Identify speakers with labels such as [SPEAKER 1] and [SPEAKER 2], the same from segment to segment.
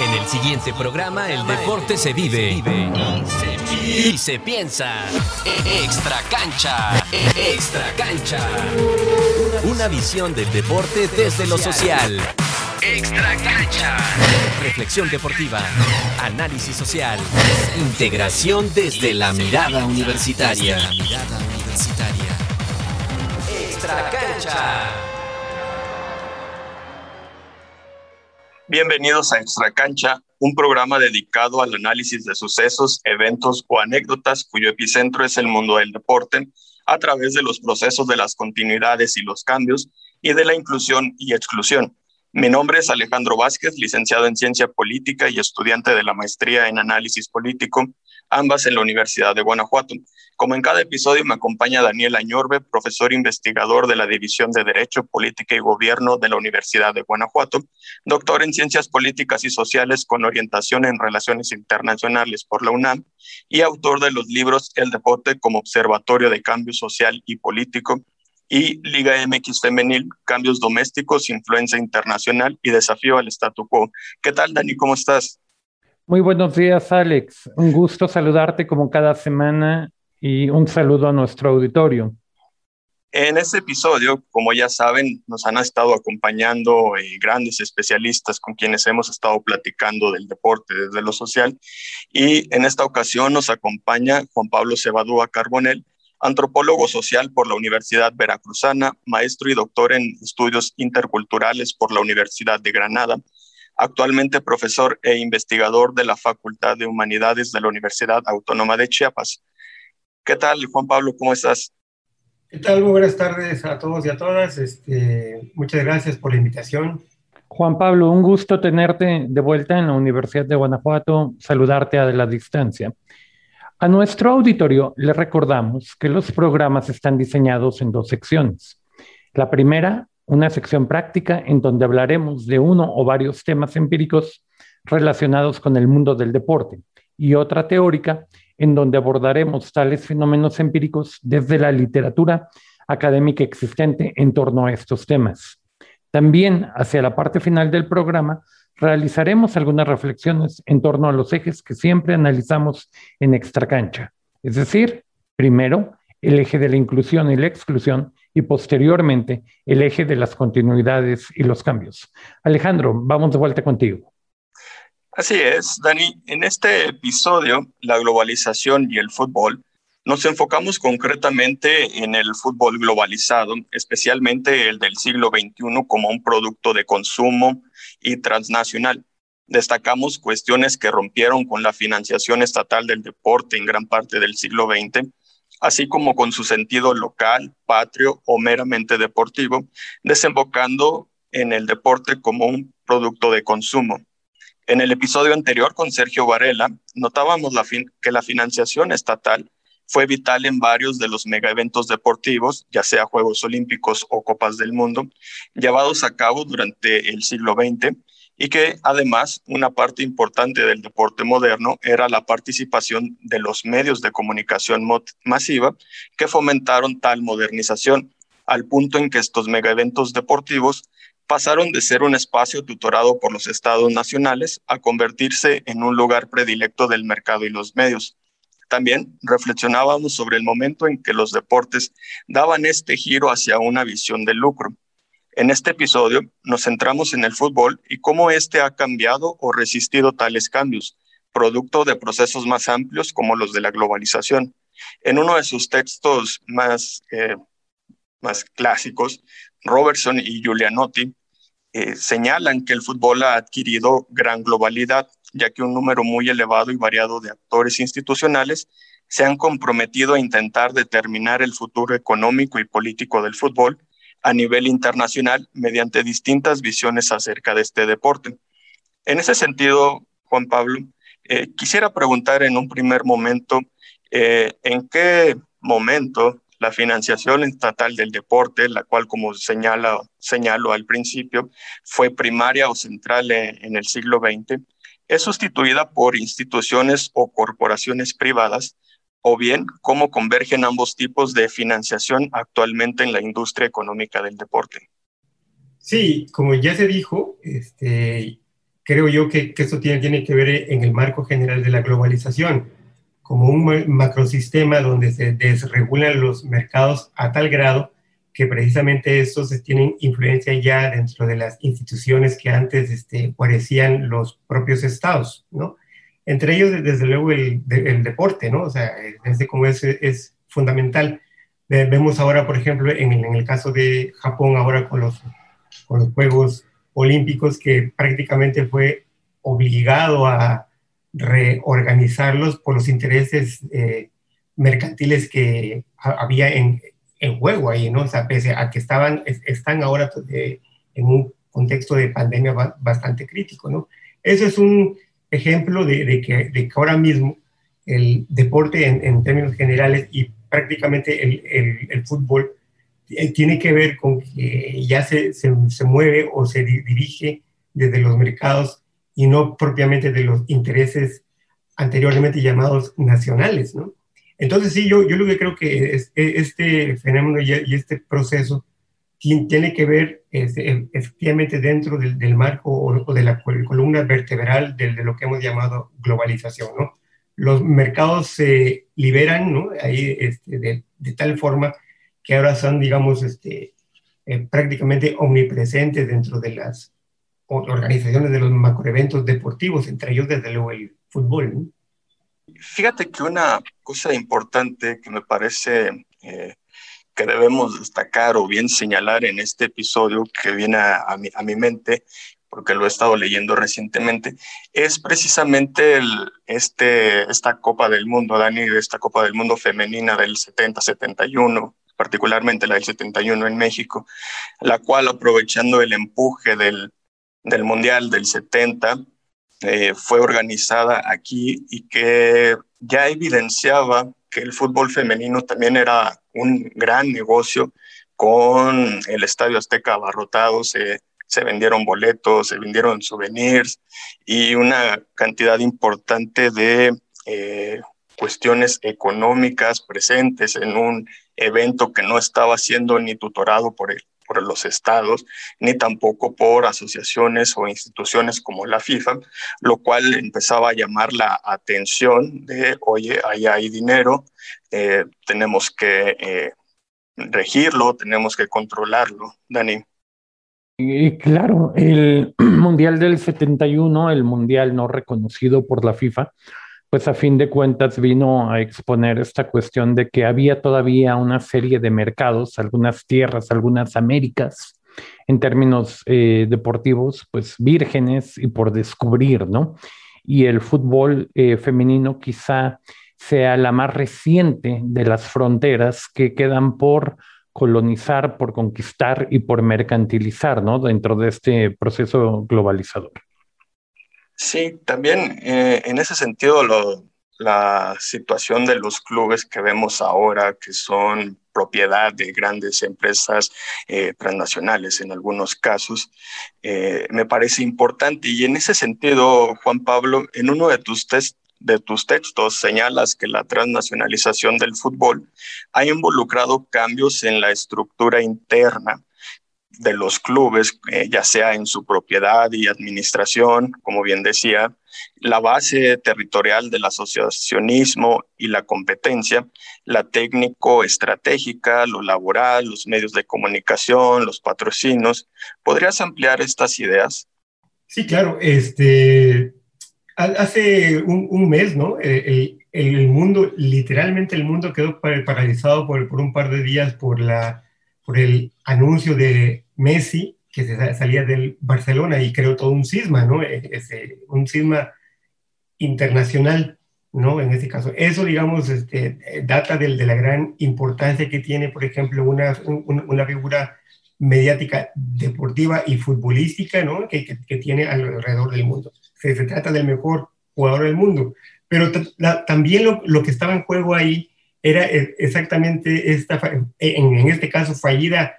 [SPEAKER 1] En el siguiente programa, el deporte se vive y se piensa. Extra cancha, extra cancha. Una visión del deporte desde lo social. Extra cancha. Reflexión deportiva, análisis social, integración desde la mirada universitaria. Extra cancha.
[SPEAKER 2] Bienvenidos a Extra Cancha, un programa dedicado al análisis de sucesos, eventos o anécdotas cuyo epicentro es el mundo del deporte a través de los procesos de las continuidades y los cambios y de la inclusión y exclusión. Mi nombre es Alejandro Vázquez, licenciado en Ciencia Política y estudiante de la maestría en Análisis Político ambas en la Universidad de Guanajuato. Como en cada episodio me acompaña Daniel Añorbe, profesor investigador de la División de Derecho, Política y Gobierno de la Universidad de Guanajuato, doctor en Ciencias Políticas y Sociales con orientación en Relaciones Internacionales por la UNAM y autor de los libros El deporte como observatorio de cambio social y político y Liga MX Femenil, Cambios Domésticos, Influencia Internacional y Desafío al Statu Quo. ¿Qué tal, Dani? ¿Cómo estás?
[SPEAKER 3] Muy buenos días, Alex. Un gusto saludarte como cada semana y un saludo a nuestro auditorio.
[SPEAKER 2] En este episodio, como ya saben, nos han estado acompañando eh, grandes especialistas con quienes hemos estado platicando del deporte desde lo social. Y en esta ocasión nos acompaña Juan Pablo Cebadúa Carbonel, antropólogo social por la Universidad Veracruzana, maestro y doctor en estudios interculturales por la Universidad de Granada, actualmente profesor e investigador de la Facultad de Humanidades de la Universidad Autónoma de Chiapas. ¿Qué tal, Juan Pablo? ¿Cómo estás?
[SPEAKER 4] ¿Qué tal? Muy buenas tardes a todos y a todas. Este, muchas gracias por la invitación.
[SPEAKER 3] Juan Pablo, un gusto tenerte de vuelta en la Universidad de Guanajuato, saludarte a la distancia. A nuestro auditorio le recordamos que los programas están diseñados en dos secciones. La primera una sección práctica en donde hablaremos de uno o varios temas empíricos relacionados con el mundo del deporte y otra teórica en donde abordaremos tales fenómenos empíricos desde la literatura académica existente en torno a estos temas. También hacia la parte final del programa realizaremos algunas reflexiones en torno a los ejes que siempre analizamos en extracancha, es decir, primero, el eje de la inclusión y la exclusión y posteriormente el eje de las continuidades y los cambios. Alejandro, vamos de vuelta contigo.
[SPEAKER 2] Así es, Dani. En este episodio, la globalización y el fútbol, nos enfocamos concretamente en el fútbol globalizado, especialmente el del siglo XXI como un producto de consumo y transnacional. Destacamos cuestiones que rompieron con la financiación estatal del deporte en gran parte del siglo XX así como con su sentido local, patrio o meramente deportivo, desembocando en el deporte como un producto de consumo. En el episodio anterior con Sergio Varela, notábamos que la financiación estatal fue vital en varios de los megaeventos deportivos, ya sea Juegos Olímpicos o Copas del Mundo, llevados a cabo durante el siglo XX y que además una parte importante del deporte moderno era la participación de los medios de comunicación masiva que fomentaron tal modernización, al punto en que estos megaeventos deportivos pasaron de ser un espacio tutorado por los estados nacionales a convertirse en un lugar predilecto del mercado y los medios. También reflexionábamos sobre el momento en que los deportes daban este giro hacia una visión del lucro en este episodio nos centramos en el fútbol y cómo éste ha cambiado o resistido tales cambios, producto de procesos más amplios como los de la globalización. En uno de sus textos más, eh, más clásicos, Robertson y Giulianotti eh, señalan que el fútbol ha adquirido gran globalidad, ya que un número muy elevado y variado de actores institucionales se han comprometido a intentar determinar el futuro económico y político del fútbol a nivel internacional mediante distintas visiones acerca de este deporte. En ese sentido, Juan Pablo, eh, quisiera preguntar en un primer momento, eh, ¿en qué momento la financiación estatal del deporte, la cual, como señala, señalo al principio, fue primaria o central en, en el siglo XX, es sustituida por instituciones o corporaciones privadas o bien cómo convergen ambos tipos de financiación actualmente en la industria económica del deporte.
[SPEAKER 4] Sí, como ya se dijo, este, creo yo que, que esto tiene, que ver en el marco general de la globalización, como un macrosistema donde se desregulan los mercados a tal grado que precisamente estos tienen influencia ya dentro de las instituciones que antes este, parecían los propios estados, ¿no? Entre ellos, desde luego, el, deporte, ¿no? O sea, desde como es, es fundamental. Vemos ahora, por ejemplo, en, en, el caso de Japón, ahora con los, con los Juegos Olímpicos, que prácticamente fue obligado a reorganizarlos por los intereses eh, mercantiles que había en, en, juego ahí, ¿no? O sea, pese a que estaban, están ahora eh, en un contexto de pandemia bastante crítico, ¿no? Eso es un ejemplo de, de, que, de que, ahora mismo el deporte en, en términos generales y prácticamente el, el, el, fútbol eh, tiene que ver con que ya se, se, se, mueve o se dirige desde los mercados y no propiamente de los intereses anteriormente llamados nacionales, ¿no? Entonces sí, yo, yo lo que creo que es, este fenómeno y este proceso tiene que ver este, efectivamente dentro del, del marco o, o, de la columna vertebral de, de, lo que hemos llamado globalización, ¿no? Los mercados se liberan, ¿no? Ahí este, de, de, tal forma que ahora son, digamos, este, eh, prácticamente omnipresentes dentro de las organizaciones de los macroeventos deportivos, entre ellos desde luego el fútbol. ¿no?
[SPEAKER 2] Fíjate que una cosa importante que me parece eh, que debemos destacar o bien señalar en este episodio que viene a, a, mi, a mi, mente, porque lo he estado leyendo recientemente, es precisamente el, este, esta Copa del Mundo, Dani, esta Copa del Mundo femenina del 70-71, particularmente la del 71 en México, la cual aprovechando el empuje del, del Mundial del 70, eh, fue organizada aquí y que ya evidenciaba que el fútbol femenino también era un gran negocio con el Estadio Azteca abarrotado, se, se vendieron boletos, se vendieron souvenirs y una cantidad importante de eh, cuestiones económicas presentes en un evento que no estaba siendo ni tutorado por el por los estados, ni tampoco por asociaciones o instituciones como la FIFA, lo cual empezaba a llamar la atención de, oye, ahí hay dinero, eh, tenemos que eh, regirlo, tenemos que controlarlo. Dani.
[SPEAKER 3] Y claro, el Mundial del 71, el Mundial no reconocido por la FIFA, pues a fin de cuentas vino a exponer esta cuestión de que había todavía una serie de mercados, algunas tierras, algunas Américas, en términos eh, deportivos, pues vírgenes y por descubrir, ¿no? Y el fútbol eh, femenino quizá sea la más reciente de las fronteras que quedan por colonizar, por conquistar y por mercantilizar, ¿no? Dentro de este proceso globalizador.
[SPEAKER 2] Sí, también eh, en ese sentido lo, la situación de los clubes que vemos ahora, que son propiedad de grandes empresas eh, transnacionales en algunos casos, eh, me parece importante. Y en ese sentido, Juan Pablo, en uno de tus, de tus textos señalas que la transnacionalización del fútbol ha involucrado cambios en la estructura interna de los clubes, eh, ya sea en su propiedad y administración, como bien decía, la base territorial del asociacionismo y la competencia, la técnico-estratégica, lo laboral, los medios de comunicación, los patrocinios. ¿Podrías ampliar estas ideas?
[SPEAKER 4] Sí, claro. Este, hace un, un mes, ¿no? El, el, mundo, literalmente el mundo quedó paralizado por, por un par de días por la por el anuncio de Messi, que se salía del Barcelona y creó todo un cisma, ¿no? E, ese, un cisma internacional, ¿no? En este caso. Eso, digamos, este, data de, de la gran importancia que tiene, por ejemplo, una, una, una figura mediática deportiva y futbolística, ¿no? Que, que, que tiene alrededor del mundo. Se, se, trata del mejor jugador del mundo. Pero la, también lo, lo que estaba en juego ahí era e, exactamente esta, en, en este caso, fallida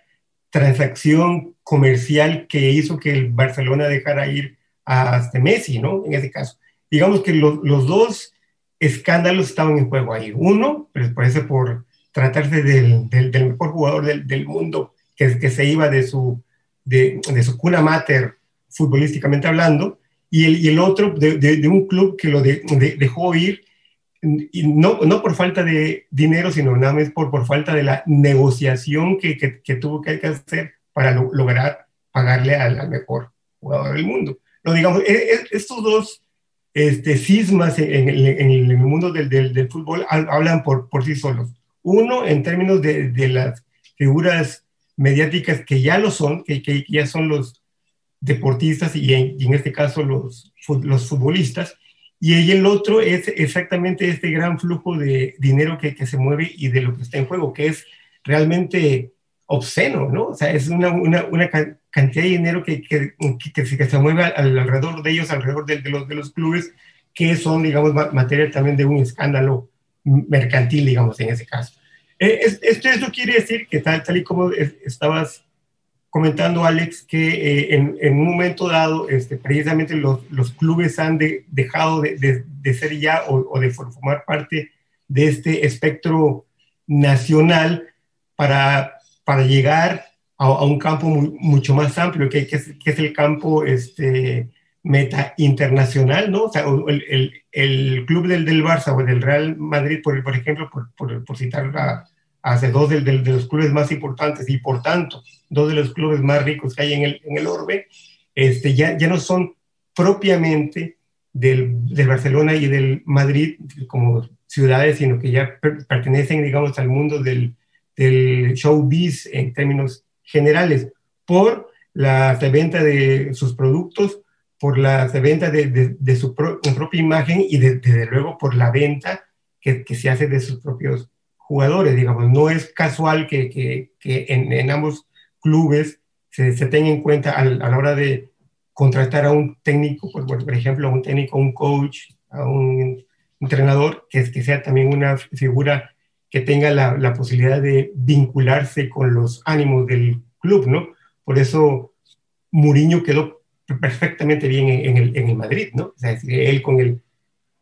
[SPEAKER 4] transacción comercial que hizo que el Barcelona dejara ir a este Messi, ¿no? En ese caso. Digamos que lo, los dos escándalos estaban en juego ahí. Uno, pues parece por tratarse del, del, mejor jugador del, del mundo, que, que, se iba de su, de, de, su cuna mater, futbolísticamente hablando, y el, el otro de, de, un club que lo dejó ir, y no, no por falta de dinero, sino nada más por, por falta de la negociación que, que, tuvo que hacer para lograr pagarle al, mejor jugador del mundo. No, digamos, e, e, estos dos este, cismas en, el mundo del, del, fútbol hablan por, por sí solos. Uno, en términos de, de las figuras mediáticas que ya lo son, que, que ya son los deportistas y en, en este caso los, los futbolistas, y el otro es exactamente este gran flujo de dinero que, que, se mueve y de lo que está en juego, que es realmente obsceno, ¿no? O sea, es una, una, una cantidad de dinero que, que, que, se mueve alrededor de ellos, alrededor de, de, los, de los clubes, que son, digamos, materia también de un escándalo mercantil, digamos, en ese caso. Eh, esto, esto quiere decir que tal, tal y como estabas comentando, Alex, que eh, en, en, un momento dado, este, precisamente los, los clubes han dejado de, de, ser ya o, de formar parte de este espectro nacional para, para llegar a, un campo mucho más amplio, que, que, es, que, es, el campo este, meta internacional, ¿no? O sea, el, el, el club del, del, Barça o del Real Madrid, por, por ejemplo, por, por, por citar a, hace dos de, los clubes más importantes y por tanto dos de los clubes más ricos que hay en el, en el orbe, este, ya, ya no son propiamente del, del, Barcelona y del Madrid como ciudades, sino que ya pertenecen, digamos, al mundo del, del showbiz en términos generales, por la venta de sus productos, por la venta de, de, de su propia imagen y desde luego por la venta que, que, se hace de sus propios jugadores, digamos. No es casual que, que, en, ambos clubes se, tenga en cuenta a, la hora de contratar a un técnico, por, por ejemplo, a un técnico, un coach, a un entrenador, que, que sea también una figura que tenga la, la, posibilidad de vincularse con los ánimos del club, ¿no? Por eso Mourinho quedó perfectamente bien en, el, en el, Madrid, ¿no? O sea, él con el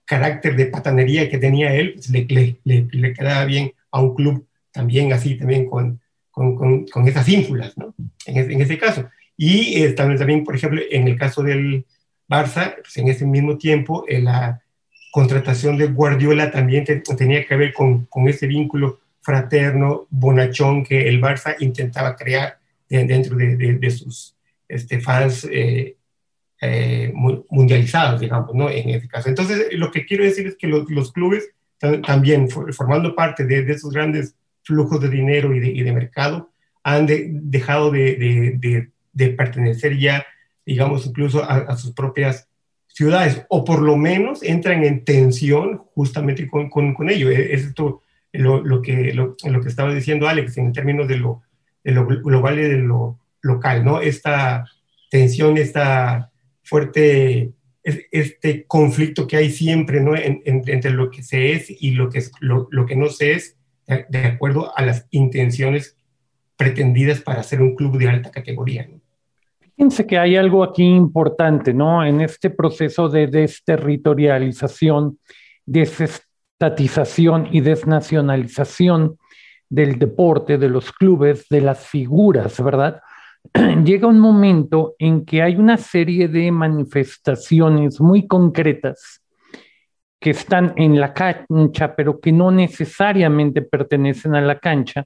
[SPEAKER 4] carácter de patanería que tenía él, pues le, le, le, quedaba bien a un club también así, también con, con, con, esas ínfulas, ¿no? En, en ese caso. Y eh, también, también, por ejemplo, en el caso del Barça, pues en ese mismo tiempo, eh, la contratación de Guardiola también tenía que ver con, con ese vínculo fraterno, bonachón que el Barça intentaba crear dentro de, de, sus este, fans eh, eh, mundializados, digamos, ¿no? En ese caso. Entonces, lo que quiero decir es que los, los clubes también formando parte de, esos grandes flujos de dinero y de, y de mercado, han dejado de, de, pertenecer ya, digamos, incluso a, sus propias ciudades, o por lo menos entran en tensión justamente con, con, con ello. E, es esto lo, lo, que, lo, lo, que estaba diciendo Alex en términos de lo, de lo global y de lo local, ¿no? Esta tensión, esta fuerte este conflicto que hay siempre ¿no? entre lo que se es y lo que, lo, lo, que no se es, de acuerdo a las intenciones pretendidas para ser un club de alta categoría.
[SPEAKER 3] Fíjense que hay algo aquí importante, ¿no? En este proceso de desterritorialización, desestatización y desnacionalización del deporte, de los clubes, de las figuras, ¿verdad? llega un momento en que hay una serie de manifestaciones muy concretas que están en la cancha, pero que no necesariamente pertenecen a la cancha,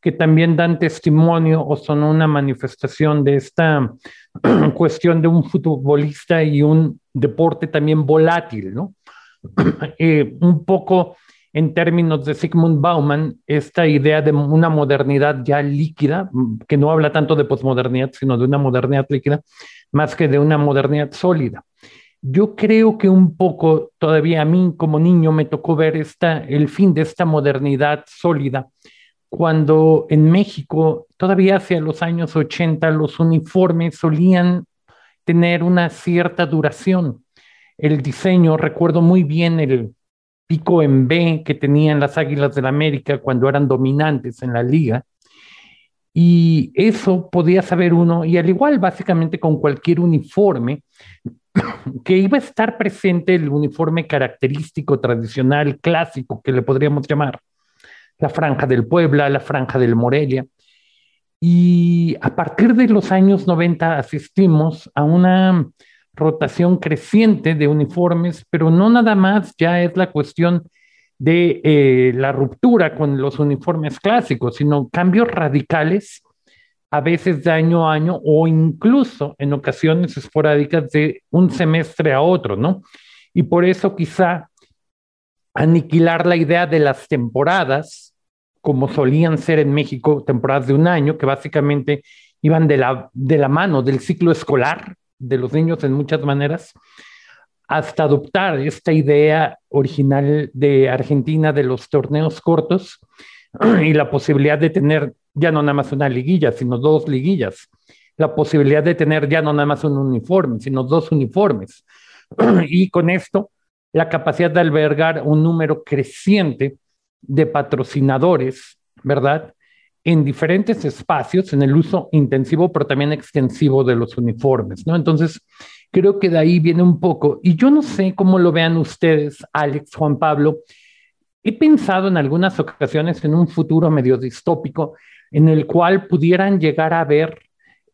[SPEAKER 3] que también dan testimonio o son una manifestación de esta cuestión de un futbolista y un deporte también volátil, ¿no? Eh, un poco en términos de Sigmund Bauman, esta idea de una modernidad ya líquida, que no habla tanto de posmodernidad, sino de una modernidad líquida, más que de una modernidad sólida. Yo creo que un poco todavía a mí como niño me tocó ver el fin de esta modernidad sólida, cuando en México, todavía hacia los años 80, los uniformes solían tener una cierta duración. El diseño, recuerdo muy bien el, pico en B que tenían las Águilas del la América cuando eran dominantes en la liga. Y eso podía saber uno, y al igual básicamente con cualquier uniforme, que iba a estar presente el uniforme característico, tradicional, clásico, que le podríamos llamar, la franja del Puebla, la franja del Morelia. Y a partir de los años 90 asistimos a una rotación creciente de uniformes, pero no nada más ya es la cuestión de eh, la ruptura con los uniformes clásicos, sino cambios radicales, a veces de año a año o incluso en ocasiones esporádicas de un semestre a otro, ¿no? Y por eso quizá aniquilar la idea de las temporadas, como solían ser en México, temporadas de un año, que básicamente iban de la, de la mano del ciclo escolar de los niños en muchas maneras, hasta adoptar esta idea original de Argentina de los torneos cortos y la posibilidad de tener ya no nada más una liguilla, sino dos liguillas, la posibilidad de tener ya no nada más un uniforme, sino dos uniformes. Y con esto, la capacidad de albergar un número creciente de patrocinadores, ¿verdad? En diferentes espacios, en el uso intensivo, pero también extensivo de los uniformes, ¿no? Entonces, creo que de ahí viene un poco. Y yo no sé cómo lo vean ustedes, Alex, Juan Pablo. He pensado en algunas ocasiones en un futuro medio distópico en el cual pudieran llegar a ver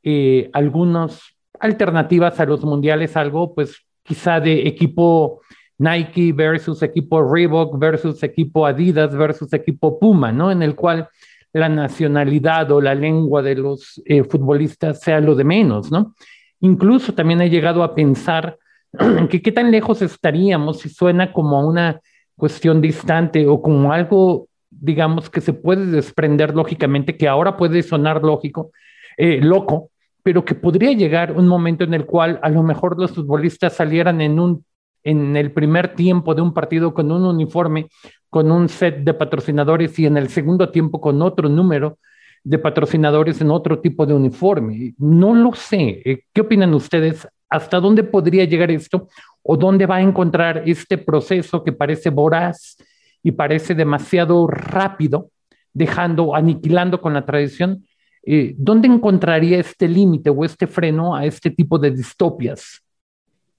[SPEAKER 3] eh, algunas alternativas a los mundiales, algo pues quizá de equipo Nike versus equipo Reebok versus equipo Adidas versus equipo Puma, ¿no? En el cual la nacionalidad o la lengua de los eh, futbolistas sea lo de menos, ¿no? Incluso también he llegado a pensar que qué tan lejos estaríamos si suena como una cuestión distante o como algo, digamos, que se puede desprender lógicamente, que ahora puede sonar lógico, eh, loco, pero que podría llegar un momento en el cual a lo mejor los futbolistas salieran en un en el primer tiempo de un partido con un uniforme, con un set de patrocinadores y en el segundo tiempo con otro número de patrocinadores en otro tipo de uniforme. No lo sé. Eh, ¿Qué opinan ustedes? ¿Hasta dónde podría llegar esto? ¿O dónde va a encontrar este proceso que parece voraz y parece demasiado rápido, dejando, aniquilando con la tradición? Eh, ¿Dónde encontraría este límite o este freno a este tipo de distopias?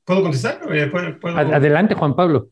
[SPEAKER 4] ¿Puedo contestar?
[SPEAKER 3] Adelante, Juan Pablo.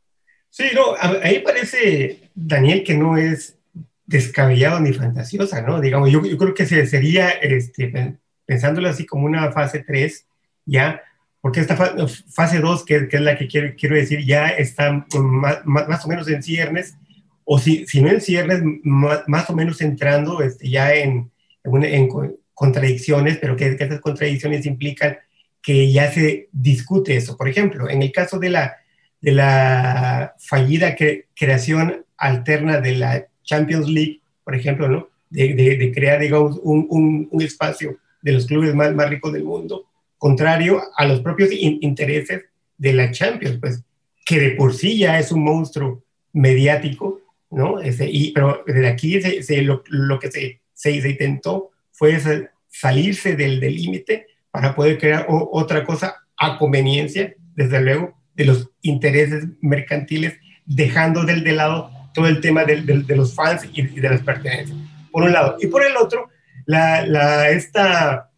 [SPEAKER 4] Sí, no, ahí parece, Daniel, que no es descabellado ni fantasiosa, ¿no? Digamos, yo, yo creo que sería, este, pensándolo así como una fase 3, ya, porque esta fase 2, que, que, es la que quiero, quiero decir, ya está más, más, o menos en ciernes, o si, si no en ciernes, más, o menos entrando este, ya en, en, contradicciones, pero que, que esas contradicciones implican que ya se discute eso. Por ejemplo, en el caso de la, de la fallida creación alterna de la Champions League, por ejemplo, ¿no? de, de, crear digamos, un, un, un, espacio de los clubes más, más ricos del mundo, contrario a los propios intereses de la Champions, pues, que de por sí ya es un monstruo mediático, ¿no? Ese, y, pero desde aquí se, lo, lo, que se, se, intentó fue salirse del límite para poder crear otra cosa a conveniencia, desde luego, de los intereses mercantiles, dejando del de lado todo el tema de, de, los fans y, de las pertenencias, por un lado. Y por el otro, la, la, esta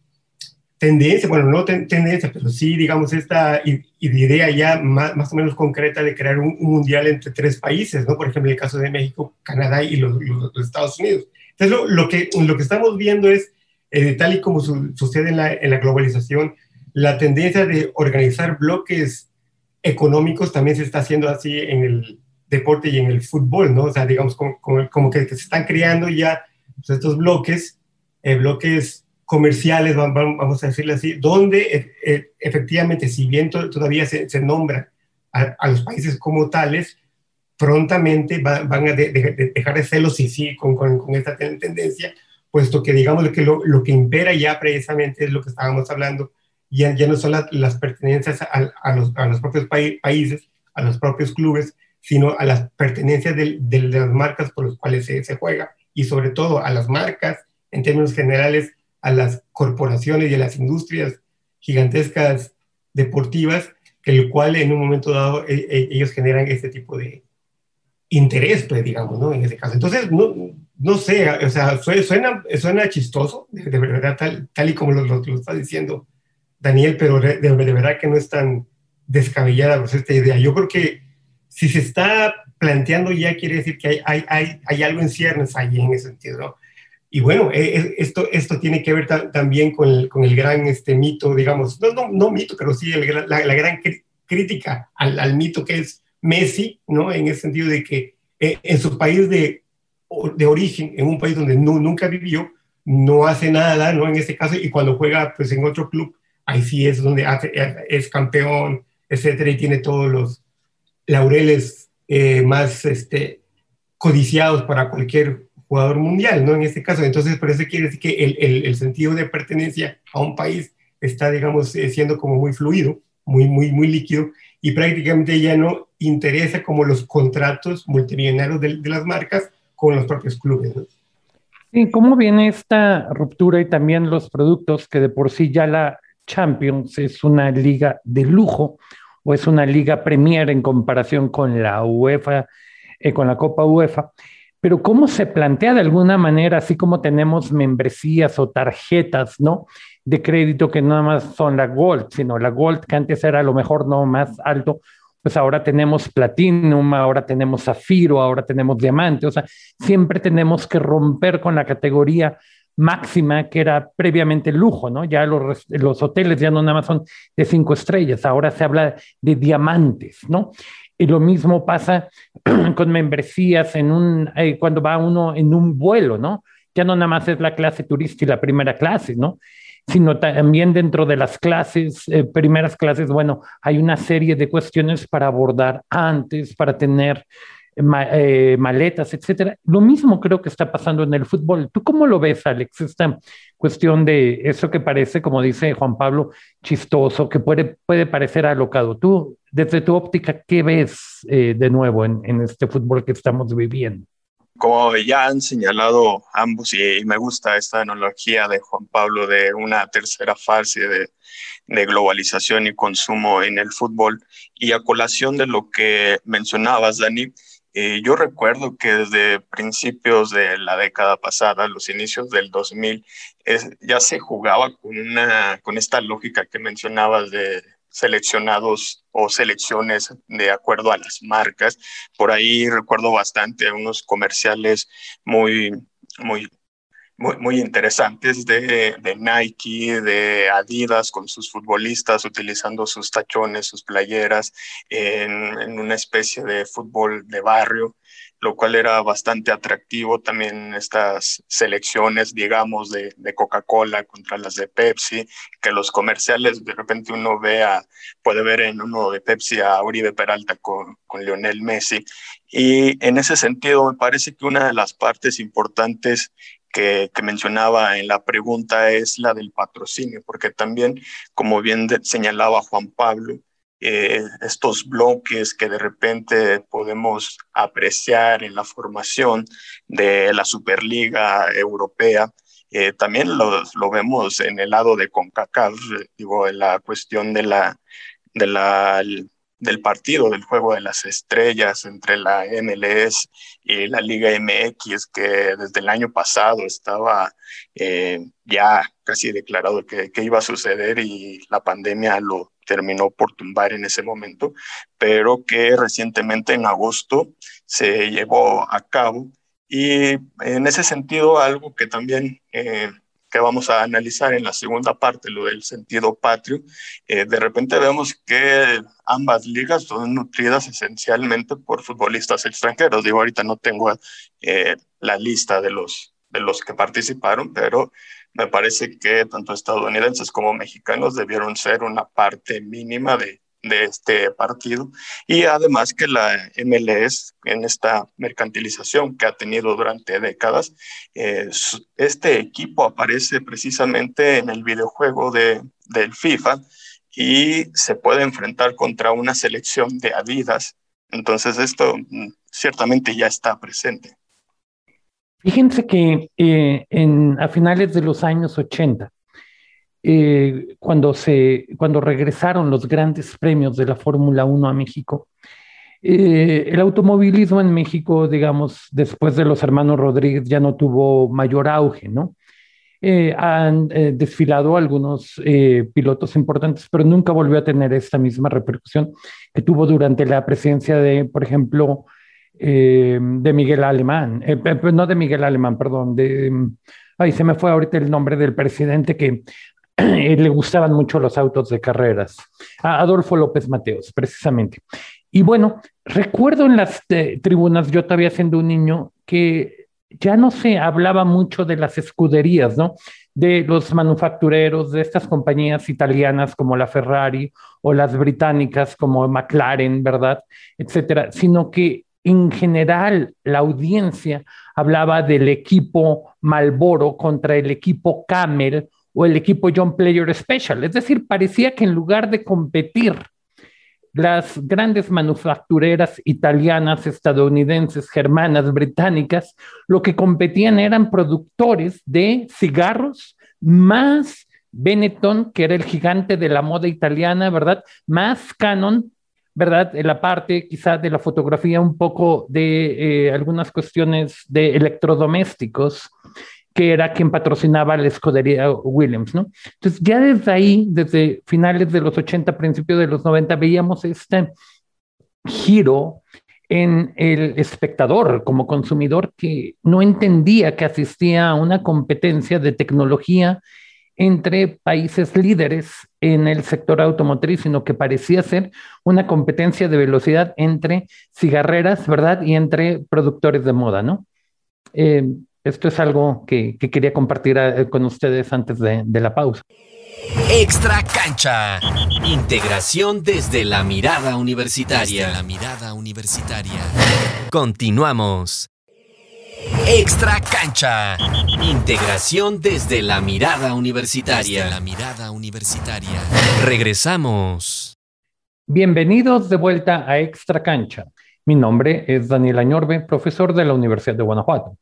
[SPEAKER 4] tendencia, bueno, no tendencia, pero sí, digamos, esta idea ya más, más, o menos concreta de crear un, mundial entre tres países, ¿no? Por ejemplo, en el caso de México, Canadá y los, los, Estados Unidos. Entonces, lo, lo, que, lo que estamos viendo es, eh, tal y como sucede en la, en la globalización, la tendencia de organizar bloques económicos también se está haciendo así en el, deporte y en el fútbol, ¿no? O sea, digamos, como, como, que, se están creando ya pues, estos bloques, eh, bloques comerciales, vamos a decirlo así, donde e, e, efectivamente, si bien todavía se, se nombra a, los países como tales, prontamente van a dejar de serlo si sí con, con, con, esta tendencia, puesto que digamos que lo, lo, que impera ya precisamente es lo que estábamos hablando, ya, ya no son las pertenencias a, los, a los propios países, a los propios clubes, sino a las pertenencias de, las marcas por las cuales se, juega. Y sobre todo a las marcas, en términos generales, a las corporaciones y a las industrias gigantescas deportivas, que el cual en un momento dado e, e, ellos generan este tipo de interés, pues digamos, ¿no? En ese caso. Entonces, no, no sé, o sea, suena, suena chistoso, de, verdad, tal, tal, y como lo, lo, está diciendo Daniel, pero de, de, verdad que no es tan descabellada pues, esta idea. Yo creo que si se está planteando ya quiere decir que hay, hay, hay, algo en ciernes ahí en ese sentido, ¿no? y bueno, e, e, esto, esto tiene que ver también con el, con el, gran este, mito, digamos, no, no, no mito, pero sí el, la, la, gran crítica al, al, mito que es Messi, ¿no? En el sentido de que eh, en su país de, de origen, en un país donde no, nunca vivió, no hace nada, ¿no? En este caso, y cuando juega pues en otro club, ahí sí es donde hace, es campeón, etcétera, y tiene todos los laureles eh, más este, codiciados para cualquier jugador mundial, ¿no? En este caso, entonces, por eso quiere decir que el, el, el sentido de pertenencia a un país está, digamos, eh, siendo como muy fluido, muy, muy, muy líquido, y prácticamente ya no interesa como los contratos multimillonarios de, de las marcas con los propios clubes, ¿no?
[SPEAKER 3] Sí, ¿cómo viene esta ruptura y también los productos que de por sí ya la Champions es una liga de lujo o es una liga premier en comparación con la UEFA, eh, con la Copa UEFA? Pero cómo se plantea de alguna manera, así como tenemos membresías o tarjetas, ¿no? De crédito que no más son la Gold, sino la Gold que antes era a lo mejor no más alto, pues ahora tenemos Platinum, ahora tenemos Zafiro, ahora tenemos Diamante, o sea, siempre tenemos que romper con la categoría máxima que era previamente lujo, ¿no? Ya los, los hoteles ya no nada más son de cinco estrellas, ahora se habla de diamantes, ¿no? Y lo mismo pasa con membresías en un, eh, cuando va uno en un vuelo, ¿no? Ya no nada más es la clase turista y la primera clase, ¿no? Sino también dentro de las clases, eh, primeras clases, bueno, hay una serie de cuestiones para abordar antes, para tener eh, maletas, etcétera. Lo mismo creo que está pasando en el fútbol. ¿Tú cómo lo ves, Alex? Esta cuestión de eso que parece, como dice Juan Pablo, chistoso, que puede, puede parecer alocado. Tú, desde tu óptica, ¿qué ves eh, de nuevo en, en este fútbol que estamos viviendo?
[SPEAKER 2] Como ya han señalado ambos, y me gusta esta analogía de Juan Pablo de una tercera fase de, de, globalización y consumo en el fútbol, y a colación de lo que mencionabas, Dani, eh, yo recuerdo que desde principios de la década pasada, los inicios del 2000, ya se jugaba con, una, con esta lógica que mencionabas de seleccionados o selecciones de acuerdo a las marcas. Por ahí recuerdo bastante unos comerciales muy, muy, muy, muy interesantes de, de, Nike, de Adidas con sus futbolistas utilizando sus tachones, sus playeras en, en una especie de fútbol de barrio lo cual era bastante atractivo también estas selecciones, digamos, de, de Coca-Cola contra las de Pepsi, que los comerciales de repente uno vea, puede ver en uno de Pepsi a Uribe Peralta con, con Lionel Messi. Y en ese sentido, me parece que una de las partes importantes que, que, mencionaba en la pregunta es la del patrocinio, porque también, como bien señalaba Juan Pablo, eh, estos bloques que de repente podemos apreciar en la formación de la Superliga Europea. Eh, también lo, lo, vemos en el lado de CONCACAF, digo, en la cuestión de la, de la, del partido, del juego de las estrellas entre la MLS y la Liga MX, que desde el año pasado estaba eh, ya casi declarado que, que iba a suceder y la pandemia lo, terminó por tumbar en ese momento, pero que recientemente en agosto se llevó a cabo. Y en ese sentido, algo que también eh, que vamos a analizar en la segunda parte, lo del sentido patrio, eh, de repente vemos que ambas ligas son nutridas esencialmente por futbolistas extranjeros. Digo, ahorita no tengo eh, la lista de los, de los que participaron, pero me parece que tanto estadounidenses como mexicanos debieron ser una parte mínima de, de este partido y además que la MLS en esta mercantilización que ha tenido durante décadas, eh, este equipo aparece precisamente en el videojuego de, del FIFA y se puede enfrentar contra una selección de Adidas. Entonces esto mm, ciertamente ya está presente.
[SPEAKER 3] Fíjense que eh, a finales de los años 80, eh, cuando, se, cuando regresaron los grandes premios de la Fórmula 1 a México, eh, el automovilismo en México, digamos, después de los hermanos Rodríguez ya no tuvo mayor auge, ¿no? han desfilado algunos pilotos importantes, pero nunca volvió a tener esta misma repercusión que tuvo durante la presidencia de, por ejemplo, eh, de Miguel Alemán, eh, no de Miguel Alemán, perdón, de, ay, se me fue ahorita el nombre del presidente que le gustaban mucho los autos de carreras, Adolfo López Mateos, precisamente. Y bueno, recuerdo en las tribunas, yo todavía siendo un niño, que ya no se hablaba mucho de las escuderías, ¿no? De los manufactureros, de estas compañías italianas como la Ferrari o las británicas como McLaren, ¿verdad? Etcétera, sino que en general la audiencia hablaba del equipo Malboro contra el equipo Camel o el equipo John Player Special. Es decir, parecía que en lugar de competir las grandes manufactureras italianas, estadounidenses, germanas, británicas, lo que competían eran productores de cigarros más Benetton, que era el gigante de la moda italiana, ¿verdad? Más Canon, ¿verdad? En la parte quizá de la fotografía, un poco de eh, algunas cuestiones de electrodomésticos, que era quien patrocinaba la escudería Williams, ¿no? Entonces, ya desde ahí, desde finales de los 80, principios de los 90, veíamos este giro en el espectador como consumidor que no entendía que asistía a una competencia de tecnología entre países líderes en el sector automotriz, sino que parecía ser una competencia de velocidad entre cigarreras, ¿verdad? Y entre productores de moda, ¿no? Eh, esto es algo que, quería compartir eh, con ustedes antes de, de la pausa.
[SPEAKER 1] Extra cancha. Integración desde la mirada universitaria.
[SPEAKER 5] Desde la mirada universitaria.
[SPEAKER 1] Continuamos. Extra cancha. Integración desde la mirada universitaria.
[SPEAKER 5] Desde la mirada universitaria.
[SPEAKER 1] Regresamos.
[SPEAKER 3] Bienvenidos de vuelta a Extra cancha. Mi nombre es Daniel Añorbe, profesor de la Universidad de Guanajuato.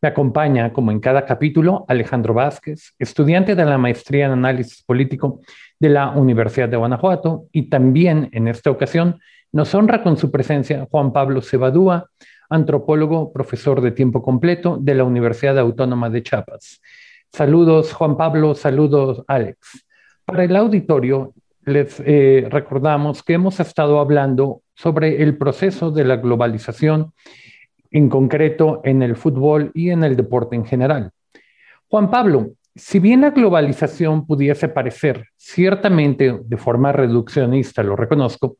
[SPEAKER 3] Me acompaña, como en cada capítulo, Alejandro Vázquez, estudiante de la maestría en análisis político de la Universidad de Guanajuato, y también en esta ocasión nos honra con su presencia Juan Pablo Cebadúa, antropólogo, profesor de tiempo completo de la Universidad Autónoma de Chiapas. Saludos, Juan Pablo, saludos, Alex. Para el auditorio, les eh, recordamos que hemos estado hablando sobre el proceso de la globalización en concreto en el fútbol y en el deporte en general. Juan Pablo, si bien la globalización pudiese parecer ciertamente de forma reduccionista, lo reconozco,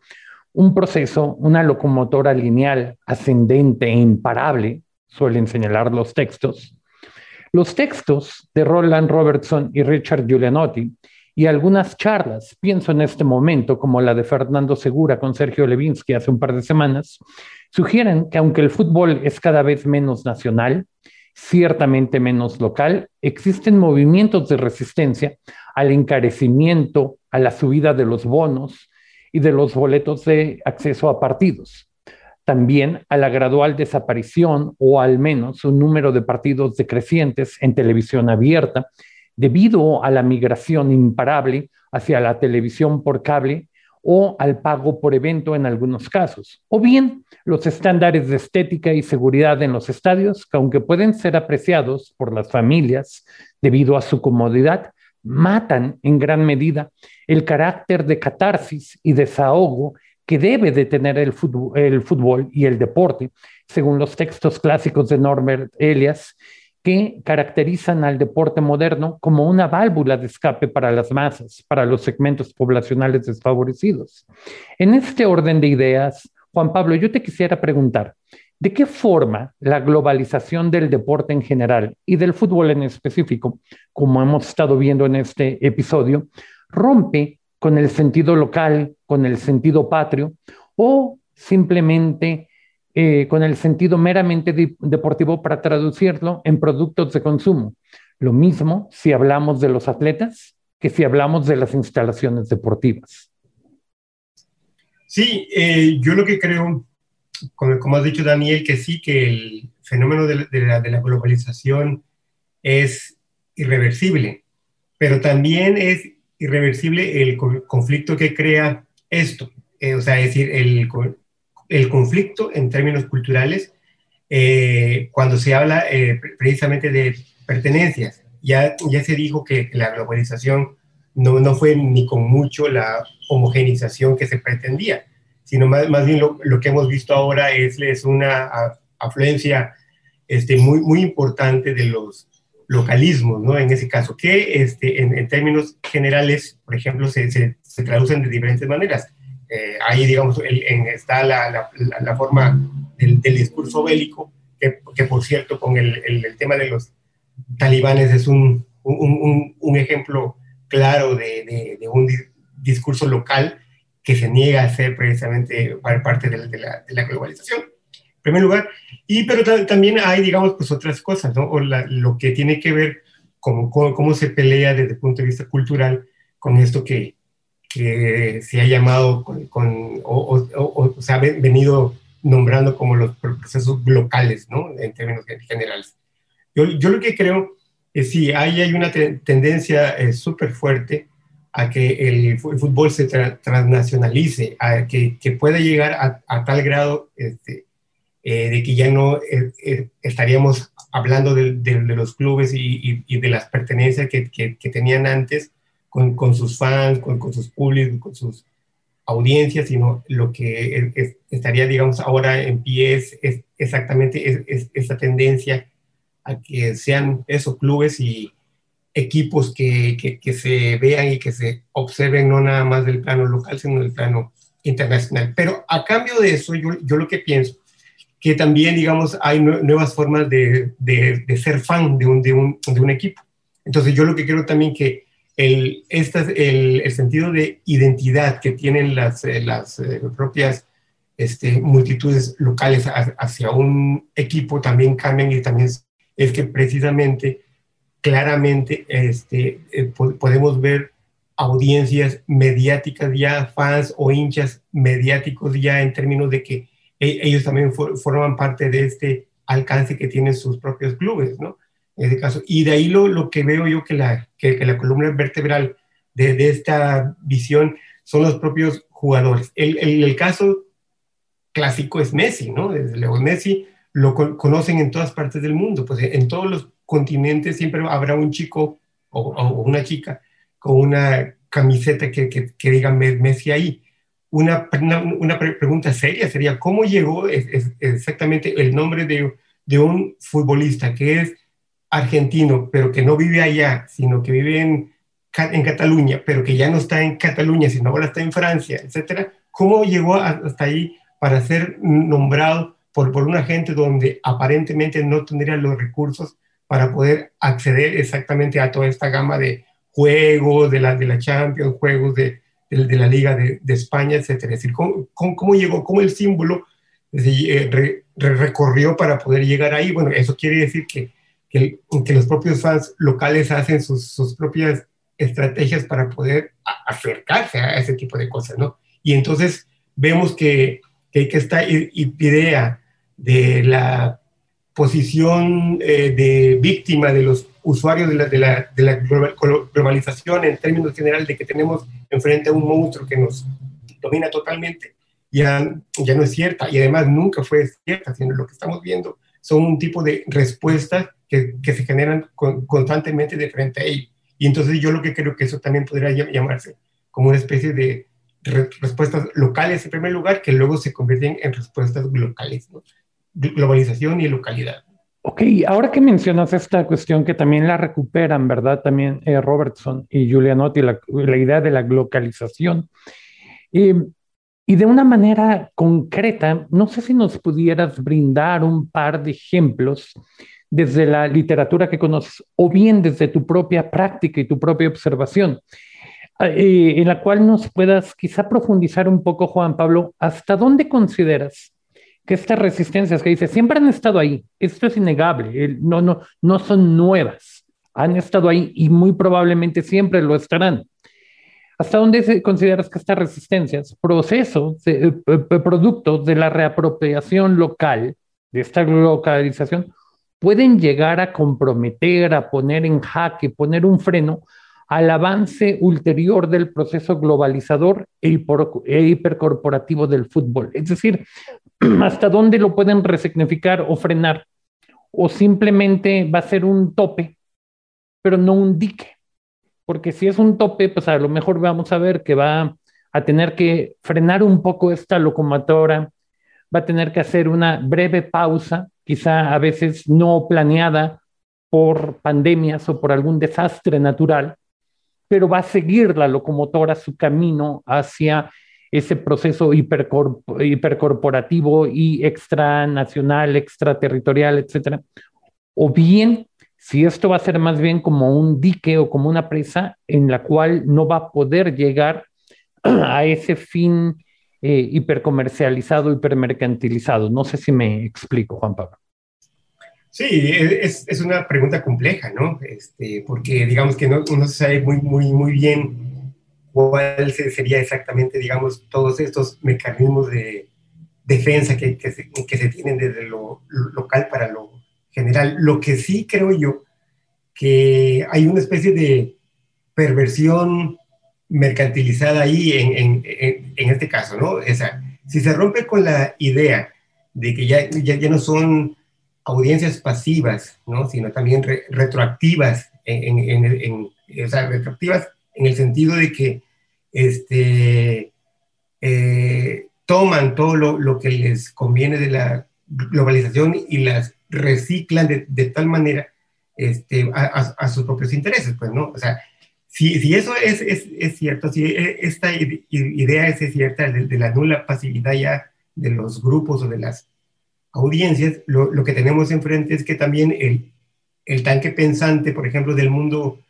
[SPEAKER 3] un proceso, una locomotora lineal, ascendente e imparable, suelen señalar los textos, los textos de Roland Robertson y Richard Giulianotti y algunas charlas, pienso en este momento como la de Fernando Segura con Sergio Levinsky hace un par de semanas, sugieren que aunque el fútbol es cada vez menos nacional, ciertamente menos local, existen movimientos de resistencia al encarecimiento, a la subida de los bonos y de los boletos de acceso a partidos. También a la gradual desaparición o al menos un número de partidos decrecientes en televisión abierta debido a la migración imparable hacia la televisión por cable o al pago por evento en algunos casos, o bien los estándares de estética y seguridad en los estadios, que aunque pueden ser apreciados por las familias debido a su comodidad, matan en gran medida el carácter de catarsis y desahogo que debe de tener el fútbol, y el deporte, según los textos clásicos de Norbert Elias que caracterizan al deporte moderno como una válvula de escape para las masas, para los segmentos poblacionales desfavorecidos. En este orden de ideas, Juan Pablo, yo te quisiera preguntar, ¿de qué forma la globalización del deporte en general y del fútbol en específico, como hemos estado viendo en este episodio, rompe con el sentido local, con el sentido patrio, o simplemente eh, con el sentido meramente deportivo para traducirlo en productos de consumo. Lo mismo si hablamos de los atletas que si hablamos de las instalaciones deportivas.
[SPEAKER 4] Sí, eh, yo lo que creo, como, has dicho Daniel, que sí, que el fenómeno de, la, de la, globalización es irreversible, pero también es irreversible el conflicto que crea esto. Eh, o sea, es decir, el, el conflicto en términos culturales eh, cuando se habla eh, precisamente de pertenencias. Ya, ya se dijo que la globalización no, no fue ni con mucho la homogenización que se pretendía, sino más, más bien lo, lo, que hemos visto ahora es, es una afluencia este, muy, muy importante de los localismos, ¿no? En ese caso, que este, en, en términos generales, por ejemplo, se, se, se traducen de diferentes maneras. Eh, ahí, digamos, el, en, está la, la, la, forma del, del, discurso bélico, que, que por cierto, con el, el, el, tema de los talibanes es un, un, un ejemplo claro de, de, de, un discurso local que se niega a ser precisamente parte de, de la, la globalización en primer lugar. Y pero también hay, digamos, pues otras cosas, ¿no? O la, lo que tiene que ver con cómo, se pelea desde el punto de vista cultural con esto que, que se ha llamado con, con o, o, o, se ha venido nombrando como los procesos locales, ¿no? En términos generales. Yo, yo lo que creo es sí, ahí hay una te tendencia eh, súper fuerte a que el, fútbol se tra transnacionalice, a que, que pueda llegar a, tal grado este, eh, de que ya no eh, eh, estaríamos hablando de, los clubes y, de las pertenencias que, que, tenían antes con, con, sus fans, con, con sus públicos, con sus audiencias, sino lo que es, estaría, digamos, ahora en pie es, exactamente es, esa tendencia a que sean esos clubes y equipos que, que, que, se vean y que se observen no nada más del plano local, sino del plano internacional. Pero a cambio de eso, yo, yo lo que pienso que también, digamos, hay nuevas formas de, de, de ser fan de un, de, un, de un, equipo. Entonces, yo lo que quiero también que el, esta, el, el sentido de identidad que tienen las, eh, las eh, propias este, multitudes locales hacia un equipo también cambien y también es que precisamente, claramente, este, eh, podemos ver audiencias mediáticas ya, fans o hinchas mediáticos ya en términos de que e, ellos también forman parte de este alcance que tienen sus propios clubes, ¿no? En este caso. Y de ahí lo, lo que veo yo que la, que, la columna vertebral de, de, esta visión son los propios jugadores. El, el, caso clásico es Messi, ¿no? Desde luego Messi lo con, conocen en todas partes del mundo, pues en todos los continentes siempre habrá un chico o, o una chica con una camiseta que, que, que diga Messi ahí una, una, pregunta seria sería, ¿cómo llegó exactamente el nombre de, de, un futbolista que es argentino, pero que no vive allá, sino que vive en, en Cataluña, pero que ya no está en Cataluña, sino ahora está en Francia, etcétera? ¿Cómo llegó hasta ahí para ser nombrado por, por una gente donde aparentemente no tendría los recursos para poder acceder exactamente a toda esta gama de juegos, de la, de la Champions, juegos de, de, de la Liga de, de, España, etcétera. Es decir, cómo, cómo, cómo llegó, cómo el símbolo eh, re, re, recorrió para poder llegar ahí. Bueno, eso quiere decir que, que, que los propios fans locales hacen sus, sus, propias estrategias para poder acercarse a ese tipo de cosas, ¿no? Y entonces vemos que, que, que esta idea de la posición eh, de víctima de los usuarios de la, de, la, de la, globalización en términos generales de que tenemos enfrente a un monstruo que nos domina totalmente, ya, ya no es cierta y además nunca fue cierta, sino lo que estamos viendo son un tipo de respuestas que, que se generan con, constantemente de frente a ello. Y entonces yo lo que creo que eso también podría llamarse como una especie de re respuestas locales en primer lugar, que luego se convierten en respuestas locales, ¿no? Globalización y localidad.
[SPEAKER 3] Ok, ahora que mencionas esta cuestión que también la recuperan, ¿verdad? También eh, Robertson y Giulianotti, la, idea de la localización. Eh, y de una manera concreta, no sé si nos pudieras brindar un par de ejemplos desde la literatura que conoces o bien desde tu propia práctica y tu propia observación, eh, en la cual nos puedas quizá profundizar un poco, Juan Pablo, hasta dónde consideras que estas resistencias que dice, siempre han estado ahí, esto es innegable, no, no, no son nuevas, han estado ahí y muy probablemente siempre lo estarán. ¿Hasta dónde consideras que estas resistencias, procesos, eh, productos de la reapropiación local, de esta localización, pueden llegar a comprometer, a poner en jaque, poner un freno al avance ulterior del proceso globalizador e, e hipercorporativo del fútbol. Es decir, hasta dónde lo pueden resignificar o frenar, o simplemente va a ser un tope, pero no un dique. Porque si es un tope, pues a lo mejor vamos a ver que va a tener que frenar un poco esta locomotora, va a tener que hacer una breve pausa, quizá a veces no planeada por pandemias o por algún desastre natural, pero va a seguir la locomotora su camino hacia ese proceso hipercorporativo y extranacional, extraterritorial, etcétera. O bien, si esto va a ser más bien como un dique o como una presa en la cual no va a poder llegar a ese fin eh, hipercomercializado, hipermercantilizado. No sé si me explico, Juan Pablo.
[SPEAKER 4] Sí, es, es una pregunta compleja, ¿no? Este, porque digamos que no, uno sabe muy, muy, muy bien cuál sería exactamente, digamos, todos estos mecanismos de defensa que, que, se, que se tienen desde lo, local para lo general. Lo que sí creo yo que hay una especie de perversión mercantilizada ahí en, en, en, este caso, ¿no? O sea, si se rompe con la idea de que ya, ya, ya no son audiencias pasivas, ¿no? Sino también retroactivas, en, en, en, o sea, retroactivas en el sentido de que este, eh, toman todo lo, lo, que les conviene de la globalización y las reciclan de, de tal manera este, a, a, sus propios intereses, pues, ¿no? O sea, si, si eso es, es, es, cierto, si e, esta idea es cierta de, de la nula pasividad ya de los grupos o de las audiencias, lo, lo, que tenemos enfrente es que también el, el, tanque pensante, por ejemplo, del mundo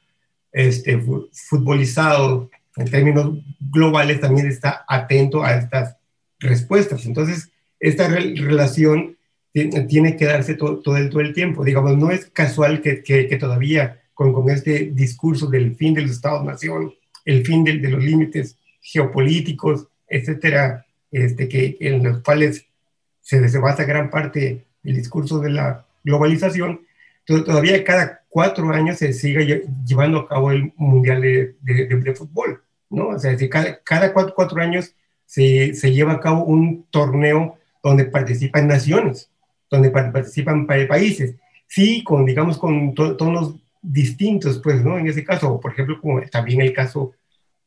[SPEAKER 4] este, futbolizado en términos globales, también está atento a estas respuestas. Entonces, esta re relación tiene que darse todo, todo, el, todo el tiempo. Digamos, no es casual que, que, que todavía con, con, este discurso del fin de los Estados-nación, el fin de, de, los límites geopolíticos, etcétera, este, que, en los cuales se, basa gran parte del discurso de la globalización, todavía cada cuatro años se sigue llevando a cabo el Mundial de, Fútbol, ¿no? O sea, cada, cada cuatro, años se, se, lleva a cabo un torneo donde participan naciones, donde participan países, sí, con, digamos, con tonos distintos, pues, ¿no? En ese caso, por ejemplo, como también el caso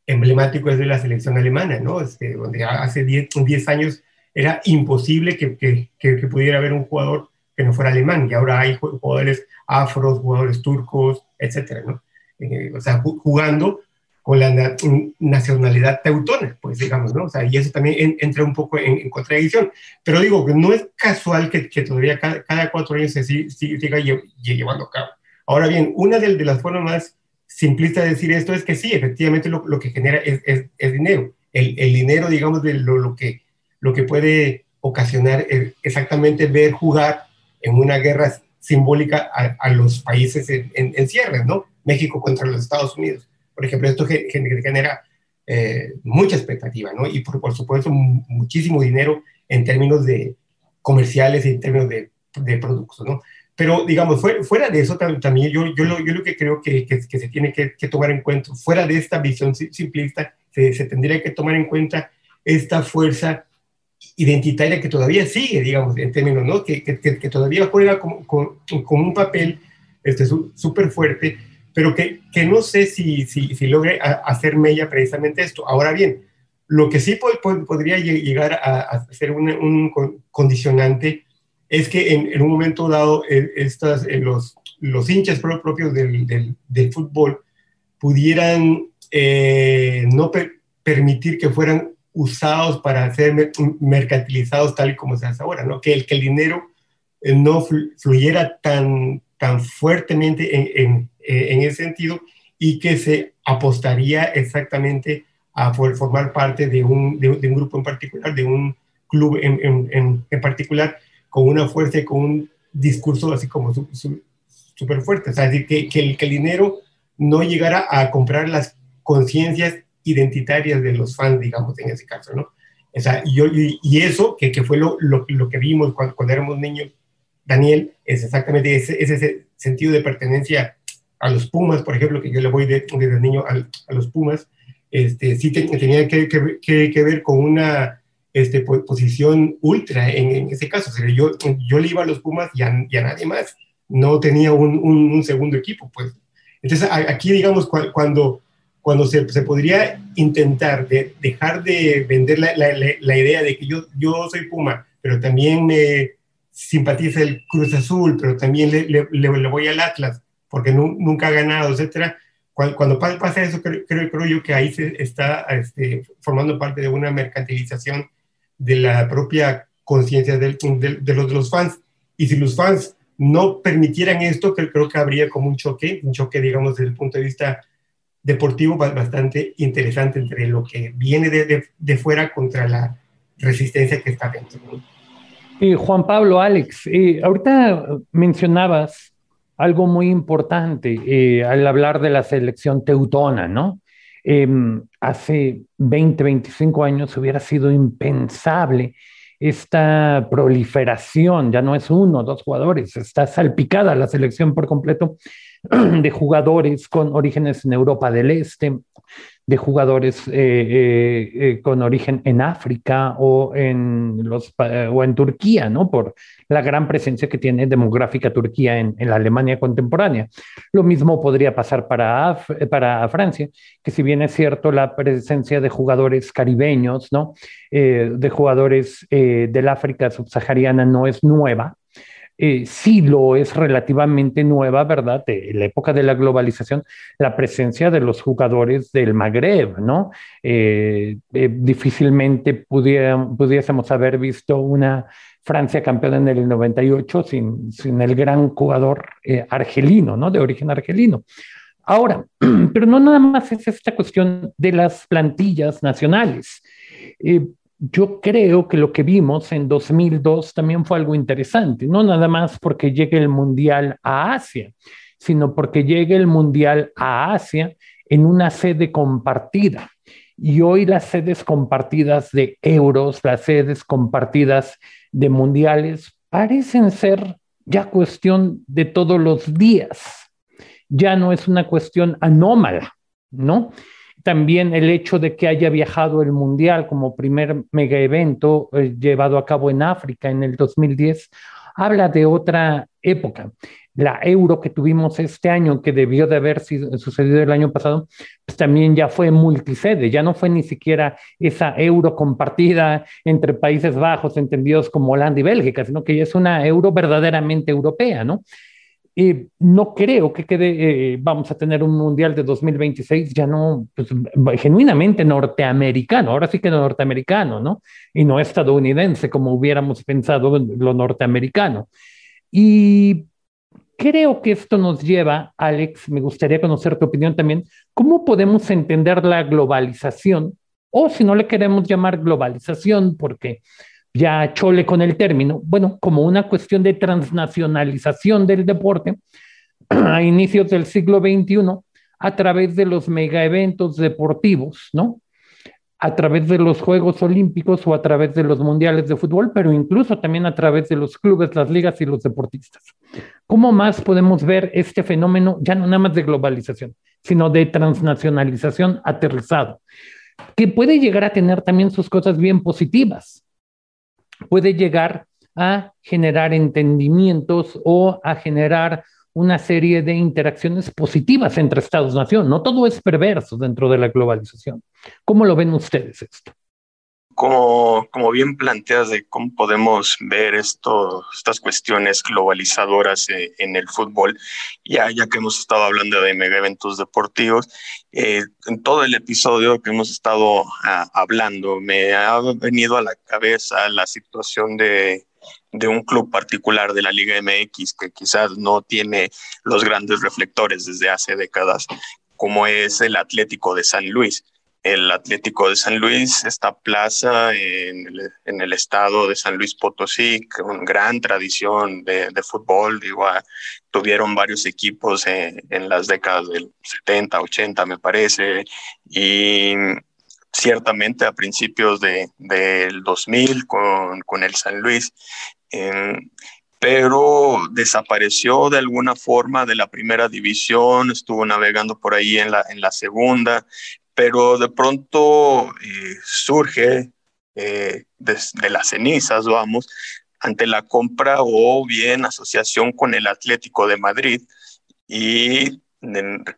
[SPEAKER 4] emblemático es de la selección alemana, ¿no? Este, donde hace 10 años era imposible que, que, pudiera haber un jugador que no fuera alemán, y ahora hay jugadores afros, jugadores turcos, etcétera, ¿no? Eh, o sea, jugando con la nacionalidad teutona, pues digamos, ¿no? O sea, y eso también entra un poco en, contradicción. Pero digo que no es casual que, que todavía cada, cada, cuatro años se siga llevando a cabo. Ahora bien, una de, de, las formas más simplistas de decir esto es que sí, efectivamente lo, lo que genera es, es, es dinero. El, el, dinero, digamos, de lo, lo que lo que puede ocasionar exactamente ver jugar en una guerra simbólica a, los países en, en, cierre, ¿no? México contra los Estados Unidos. Por ejemplo, esto genera eh, mucha expectativa, ¿no? Y por, por, supuesto, muchísimo dinero en términos de comerciales en términos de, de productos, ¿no? Pero, digamos, fuera, de eso también yo, yo, lo, yo lo que creo que, que, se tiene que, que, tomar en cuenta, fuera de esta visión simplista, se, se, tendría que tomar en cuenta esta fuerza identitaria que todavía sigue, digamos, en términos, ¿no? Que, que, que todavía juega como, con, con, un papel este, súper fuerte, pero que, que, no sé si, si, si logre hacer mella precisamente esto. Ahora bien, lo que sí podría llegar a, a ser un, un, condicionante es que en, en un momento dado eh, estas, en los, los hinchas propios del, del, del fútbol pudieran eh, no per permitir que fueran usados para ser mercantilizados tal y como se hace ahora, ¿no? Que el, que el dinero eh, no fluyera tan, tan fuertemente en, en, eh, en, ese sentido y que se apostaría exactamente a formar parte de un, de, de un grupo en particular, de un club en, en, en, particular, con una fuerza y con un discurso así como súper fuerte. O sea, que, que, el, que el dinero no llegara a comprar las conciencias identitarias de los fans, digamos, en ese caso, ¿no? O sea, y, eso, que, que fue lo, lo, que vimos cuando, cuando, éramos niños, Daniel, es exactamente ese, ese, sentido de pertenencia a los Pumas, por ejemplo, que yo le voy de, desde niño a, los Pumas, este, sí te, tenía que, que, que, ver con una este, posición ultra en, en ese caso. O sea, yo, yo le iba a los Pumas y a, y a nadie más. No tenía un, un, un, segundo equipo, pues. Entonces, aquí, digamos, cuando cuando se, se podría intentar de dejar de vender la, la, la, idea de que yo, yo soy Puma, pero también me simpatiza el Cruz Azul, pero también le, le, le voy al Atlas, porque nunca ha ganado, etcétera. Cuando, cuando pasa eso, creo, creo, creo, yo que ahí se está este, formando parte de una mercantilización de la propia conciencia de, de, de, los, de los fans. Y si los fans no permitieran esto, creo, creo que habría como un choque, un choque, digamos, desde el punto de vista deportivo bastante interesante entre lo que viene de, de, de fuera contra la resistencia que está dentro.
[SPEAKER 3] Y Juan Pablo, Alex, eh, ahorita mencionabas algo muy importante eh, al hablar de la selección teutona, ¿no? Eh, hace 20, 25 años hubiera sido impensable esta proliferación, ya no es uno, dos jugadores, está salpicada la selección por completo de jugadores con orígenes en Europa del Este, de jugadores eh, eh, eh, con origen en África o en, los, o en Turquía, ¿no? Por la gran presencia que tiene demográfica Turquía en, la Alemania contemporánea. Lo mismo podría pasar para, para Francia, que si bien es cierto la presencia de jugadores caribeños, ¿no? de jugadores del África subsahariana no es nueva, eh, sí lo es relativamente nueva, ¿verdad? De la época de la globalización, la presencia de los jugadores del Magreb, ¿no? Eh, eh, difícilmente pudiésemos haber visto una Francia campeona en el 98 sin, sin el gran jugador eh, argelino, ¿no? De origen argelino. Ahora, pero no nada más es esta cuestión de las plantillas nacionales. Yo creo que lo que vimos en 2002 también fue algo interesante, no nada más porque llegue el Mundial a Asia, sino porque llegue el Mundial a Asia en una sede compartida. Y hoy las sedes compartidas de euros, las sedes compartidas de mundiales, parecen ser ya cuestión de todos los días. Ya no es una cuestión anómala, ¿no? También el hecho de que haya viajado el Mundial como primer mega evento eh, llevado a cabo en África en el 2010 habla de otra época. La euro que tuvimos este año, que debió de haber sucedido el año pasado, pues también ya fue multisede, ya no fue ni siquiera esa euro compartida entre Países Bajos, entendidos como Holanda y Bélgica, sino que ya es una euro verdaderamente europea, ¿no? No creo que quede, eh, vamos a tener un mundial de 2026 ya no, pues, genuinamente norteamericano, ahora sí que norteamericano, ¿no? Y no estadounidense como hubiéramos pensado lo norteamericano. Y creo que esto nos lleva, Alex, me gustaría conocer tu opinión también, ¿cómo podemos entender la globalización? O si no le queremos llamar globalización, porque ya chole con el término, bueno, como una cuestión de transnacionalización del deporte a inicios del siglo XXI a través de los mega eventos deportivos, ¿no? A través de los Juegos Olímpicos o a través de los Mundiales de Fútbol, pero incluso también a través de los clubes, las ligas y los deportistas. ¿Cómo más podemos ver este fenómeno, ya no nada más de globalización, sino de transnacionalización aterrizado, que puede llegar a tener también sus cosas bien positivas? Puede llegar a generar entendimientos o a generar una serie de interacciones positivas entre Estados-nación. No todo es perverso dentro de la globalización. ¿Cómo lo ven ustedes esto?
[SPEAKER 2] Como, como bien planteas de cómo podemos ver esto, estas cuestiones globalizadoras eh, en el fútbol, ya, ya que hemos estado hablando de mega eventos deportivos, eh, en todo el episodio que hemos estado ah, hablando, me ha venido a la cabeza la situación de, de un club particular de la Liga MX que quizás no tiene los grandes reflectores desde hace décadas, como es el Atlético de San Luis el Atlético de San Luis, esta plaza en el, estado de San Luis Potosí, con gran tradición de, de fútbol, ah, tuvieron varios equipos en, las décadas del 70, 80, me parece, y ciertamente a principios de, del 2000 con, con el San Luis. Eh, pero desapareció de alguna forma de la primera división, estuvo navegando por ahí en la, en la segunda, pero de pronto eh, surge eh, de, las cenizas, vamos, ante la compra o bien asociación con el Atlético de Madrid y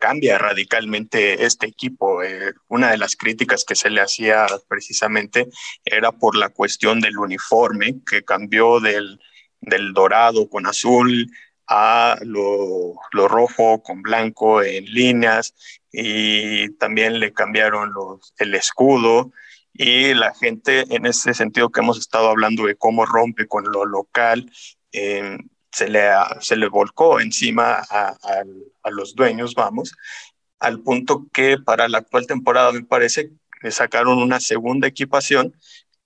[SPEAKER 2] cambia radicalmente este equipo. Eh, una de las críticas que se le hacía precisamente era por la cuestión del uniforme, que cambió del, del dorado con azul a lo, lo, rojo con blanco en líneas y también le cambiaron el escudo y la gente en ese sentido que hemos estado hablando de cómo rompe con lo local, eh, se, le, se le volcó encima a, a, los dueños, vamos, al punto que para la actual temporada me parece que sacaron una segunda equipación,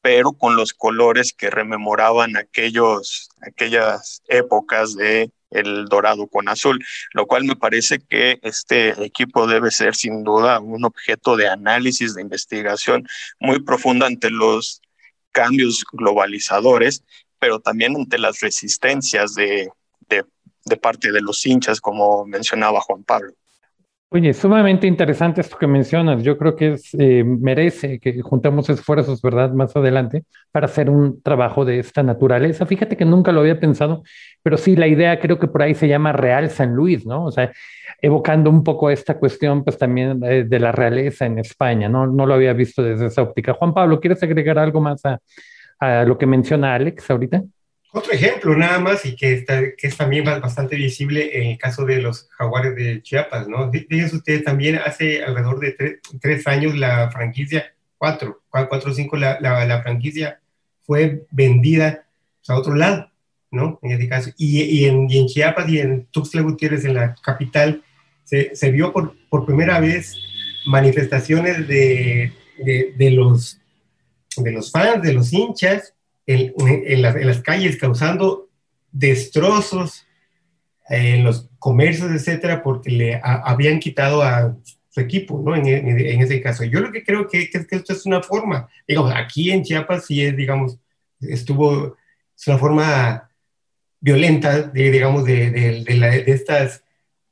[SPEAKER 2] pero con los colores que rememoraban aquellos, aquellas épocas de el dorado con azul, lo cual me parece que este equipo debe ser sin duda un objeto de análisis, de investigación muy profunda ante los cambios globalizadores, pero también ante las resistencias de, de, de parte de los hinchas, como mencionaba Juan Pablo.
[SPEAKER 3] Oye, sumamente interesante esto que mencionas. Yo creo que es, eh, merece que juntemos esfuerzos, ¿verdad? Más adelante para hacer un trabajo de esta naturaleza. Fíjate que nunca lo había pensado, pero sí, la idea creo que por ahí se llama Real San Luis, ¿no? O sea, evocando un poco esta cuestión, pues también de, de la realeza en España, ¿no? No lo había visto desde esa óptica. Juan Pablo, ¿quieres agregar algo más a, a lo que menciona Alex ahorita?
[SPEAKER 4] Otro ejemplo nada más y que, está, es también bastante visible en el caso de los jaguares de Chiapas, ¿no? Fíjense ustedes, también hace alrededor de tres, años la franquicia, cuatro, cuatro o cinco, la, franquicia fue vendida a otro lado, ¿no? En este caso. Y, y, en, Chiapas y en Tuxtla Gutiérrez, en la capital, se, se vio por, primera vez manifestaciones de los fans, de los hinchas, en, en, las calles causando destrozos en los comercios, etcétera, porque le habían quitado a su equipo, ¿no? En, en, ese caso. Yo lo que creo que, que, que, esto es una forma, digamos, aquí en Chiapas sí es, digamos, estuvo, es una forma violenta, de, digamos, de, de, de, estas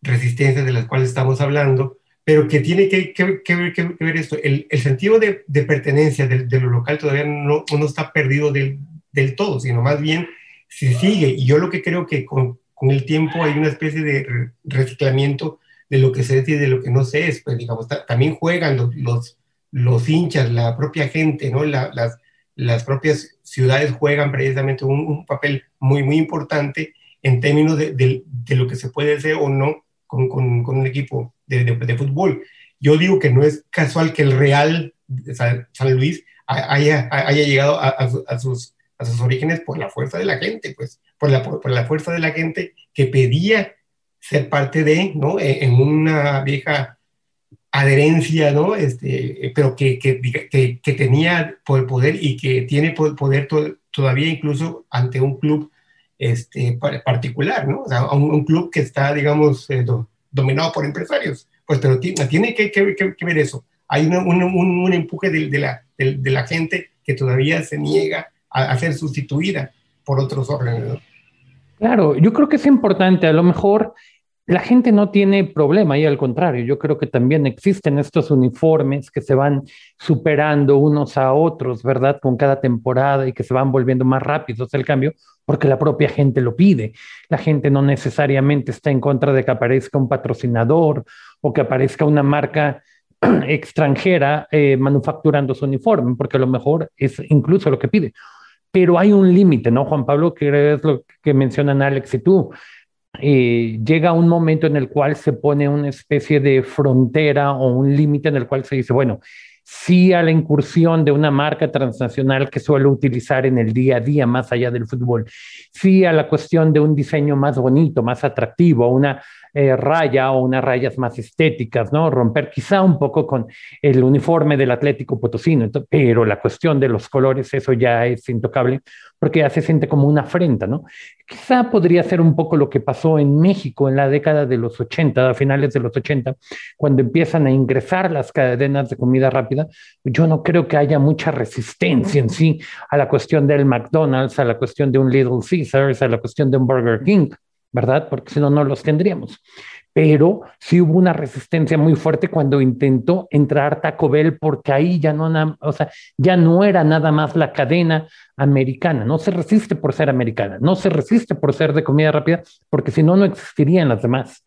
[SPEAKER 4] resistencias de las cuales estamos hablando, pero que tiene que, que, que ver esto. El, el sentido de, pertenencia de, lo local todavía no, no está perdido del, del, todo, sino más bien se sigue. Y yo lo que creo que con, con el tiempo hay una especie de reciclamiento de lo que se es y de lo que no se es. Pues, digamos, también juegan los, los, los, hinchas, la propia gente, ¿no? La, las, las propias ciudades juegan precisamente un, un, papel muy, muy importante en términos de, de, de, lo que se puede hacer o no con, con, con un equipo de, de, fútbol. Yo digo que no es casual que el Real San, Luis haya, haya llegado a, sus, a sus orígenes por la fuerza de la gente, pues, por la, por la fuerza de la gente que pedía ser parte de, ¿no? E, en una vieja adherencia, ¿no? Este, pero que, que, que, tenía poder y que tiene poder to todavía incluso ante un club este, particular, ¿no? O sea, un, un club que está, digamos, eh, dominado por empresarios. Pues pero tiene que, ver eso. Hay un, empuje de, la, gente que todavía se niega a, ser sustituida por otros órganos.
[SPEAKER 3] Claro, yo creo que es importante, a lo mejor la gente no tiene problema y al contrario, yo creo que también existen estos uniformes que se van superando unos a otros, ¿verdad? Con cada temporada y que se van volviendo más rápidos el cambio porque la propia gente lo pide. La gente no necesariamente está en contra de que aparezca un patrocinador o que aparezca una marca extranjera eh, manufacturando su uniforme, porque a lo mejor es incluso lo que pide. Pero hay un límite, ¿no, Juan Pablo? Que es lo que mencionan Alex y tú eh, llega un momento en el cual se pone una especie de frontera o un límite en el cual se dice, bueno, sí a la incursión de una marca transnacional que suelo utilizar en el día a día más allá del fútbol, sí a la cuestión de un diseño más bonito, más atractivo, una eh, raya o unas rayas más estéticas, ¿no? Romper quizá un poco con el uniforme del Atlético Potosino, pero la cuestión de los colores, eso ya es intocable, porque ya se siente como una afrenta, ¿no? Quizá podría ser un poco lo que pasó en México en la década de los 80, a finales de los 80, cuando empiezan a ingresar las cadenas de comida rápida. Yo no creo que haya mucha resistencia en sí a la cuestión del McDonald's, a la cuestión de un Little Caesars, a la cuestión de un Burger King. ¿Verdad? Porque si no, no los tendríamos. Pero sí hubo una resistencia muy fuerte cuando intentó entrar Taco Bell, porque ahí ya no, ya no era nada más la cadena americana. No se resiste por ser americana, no se resiste por ser de comida rápida, porque si no, no existirían las demás.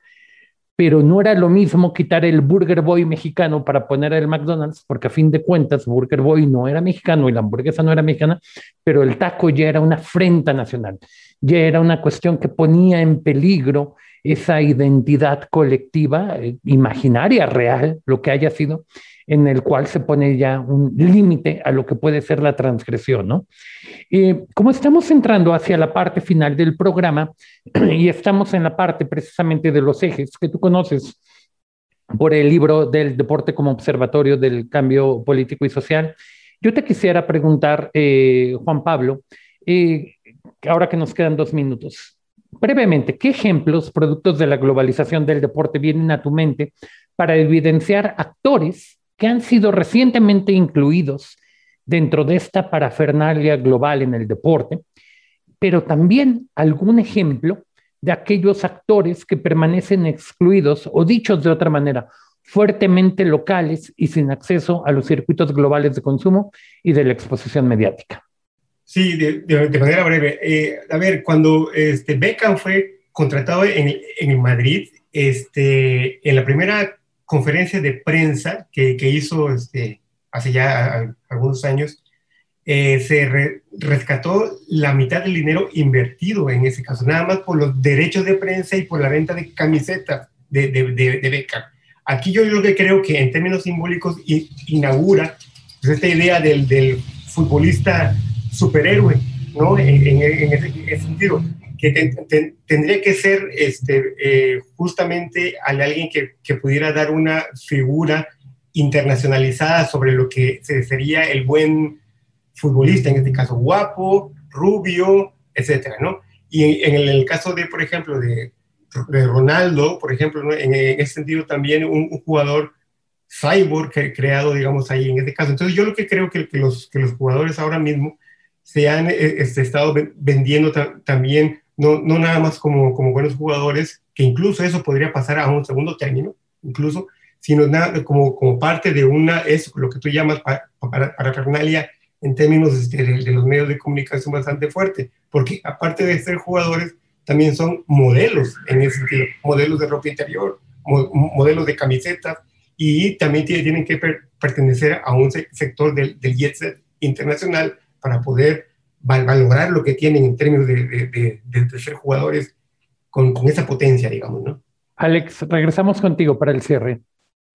[SPEAKER 3] Pero no era lo mismo quitar el Burger Boy mexicano para poner el McDonald's, porque a fin de cuentas Burger Boy no era mexicano y la hamburguesa no era mexicana, pero el taco ya era una afrenta nacional, ya era una cuestión que ponía en peligro esa identidad colectiva, eh, imaginaria, real, lo que haya sido, en el cual se pone ya un límite a lo que puede ser la transgresión, ¿no? Eh, como estamos entrando hacia la parte final del programa y estamos en la parte precisamente de los ejes que tú conoces por el libro del deporte como observatorio del cambio político y social, yo te quisiera preguntar, eh, Juan Pablo, ahora que nos quedan dos minutos, brevemente, ¿qué ejemplos, productos de la globalización del deporte, vienen a tu mente para evidenciar actores que han sido recientemente incluidos dentro de esta parafernalia global en el deporte, pero también algún ejemplo de aquellos actores que permanecen excluidos o dichos de otra manera, fuertemente locales y sin acceso a los circuitos globales de consumo y de la exposición mediática.
[SPEAKER 4] Sí, de, manera breve. Eh, a ver, cuando este, Beckham fue contratado en, en, Madrid, este, en la primera conferencia de prensa que, que hizo este, hace ya algunos años, eh, se rescató la mitad del dinero invertido en ese caso, nada más por los derechos de prensa y por la venta de camisetas de, de, de, Beckham. Aquí yo lo que creo que en términos simbólicos inaugura pues, esta idea del, del futbolista superhéroe, ¿no? En, ese, sentido, que tendría que ser este, eh, justamente alguien que, que, pudiera dar una figura internacionalizada sobre lo que sería el buen futbolista, en este caso guapo, rubio, etcétera, ¿no? Y en, el caso de, por ejemplo, de, Ronaldo, por ejemplo, en, ese sentido también un, jugador cyborg creado, digamos, ahí en este caso. Entonces yo lo que creo que, que, los, que los jugadores ahora mismo se han eh, este, estado vendiendo también, no, no nada más como, como buenos jugadores, que incluso eso podría pasar a un segundo término, incluso, sino nada, como, como parte de una, es lo que tú llamas para, para, parafernalia en términos de, los medios de comunicación bastante fuerte, porque aparte de ser jugadores, también son modelos en ese sentido, modelos de ropa interior, modelos de camisetas, y también tienen que pertenecer a un sector del, del jet set internacional para poder valorar lo que tienen en términos de, ser jugadores con, con, esa potencia, digamos, ¿no?
[SPEAKER 3] Alex, regresamos contigo para el cierre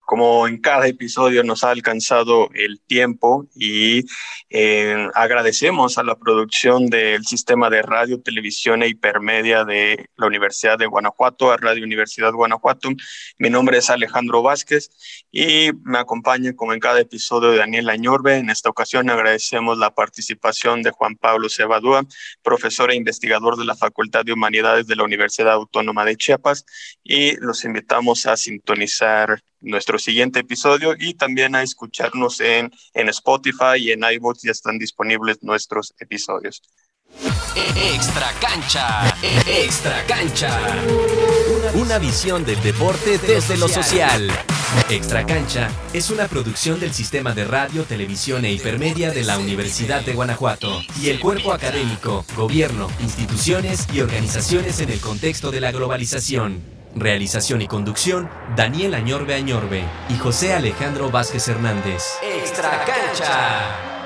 [SPEAKER 2] como en cada episodio nos ha alcanzado el tiempo y eh, agradecemos a la producción del sistema de radio, televisión e hipermedia de la Universidad de Guanajuato, a Radio Universidad Guanajuato. Mi nombre es Alejandro Vázquez y me acompaña como en cada episodio Daniel Añorbe. En esta ocasión agradecemos la participación de Juan Pablo Cebadúa, profesor e investigador de la Facultad de Humanidades de la Universidad Autónoma de Chiapas y los invitamos a sintonizar nuestro siguiente episodio y también a escucharnos en, en Spotify y en iVoox ya están disponibles nuestros episodios.
[SPEAKER 1] Extra cancha, extra cancha. Una visión del deporte desde lo social. Extra cancha es una producción del sistema de radio, televisión e hipermedia de la Universidad de Guanajuato y el cuerpo académico, gobierno, instituciones y organizaciones en el contexto de la globalización. Realización y conducción, Daniel Añorbe Añorbe y José Alejandro Vázquez Hernández. Extra cancha.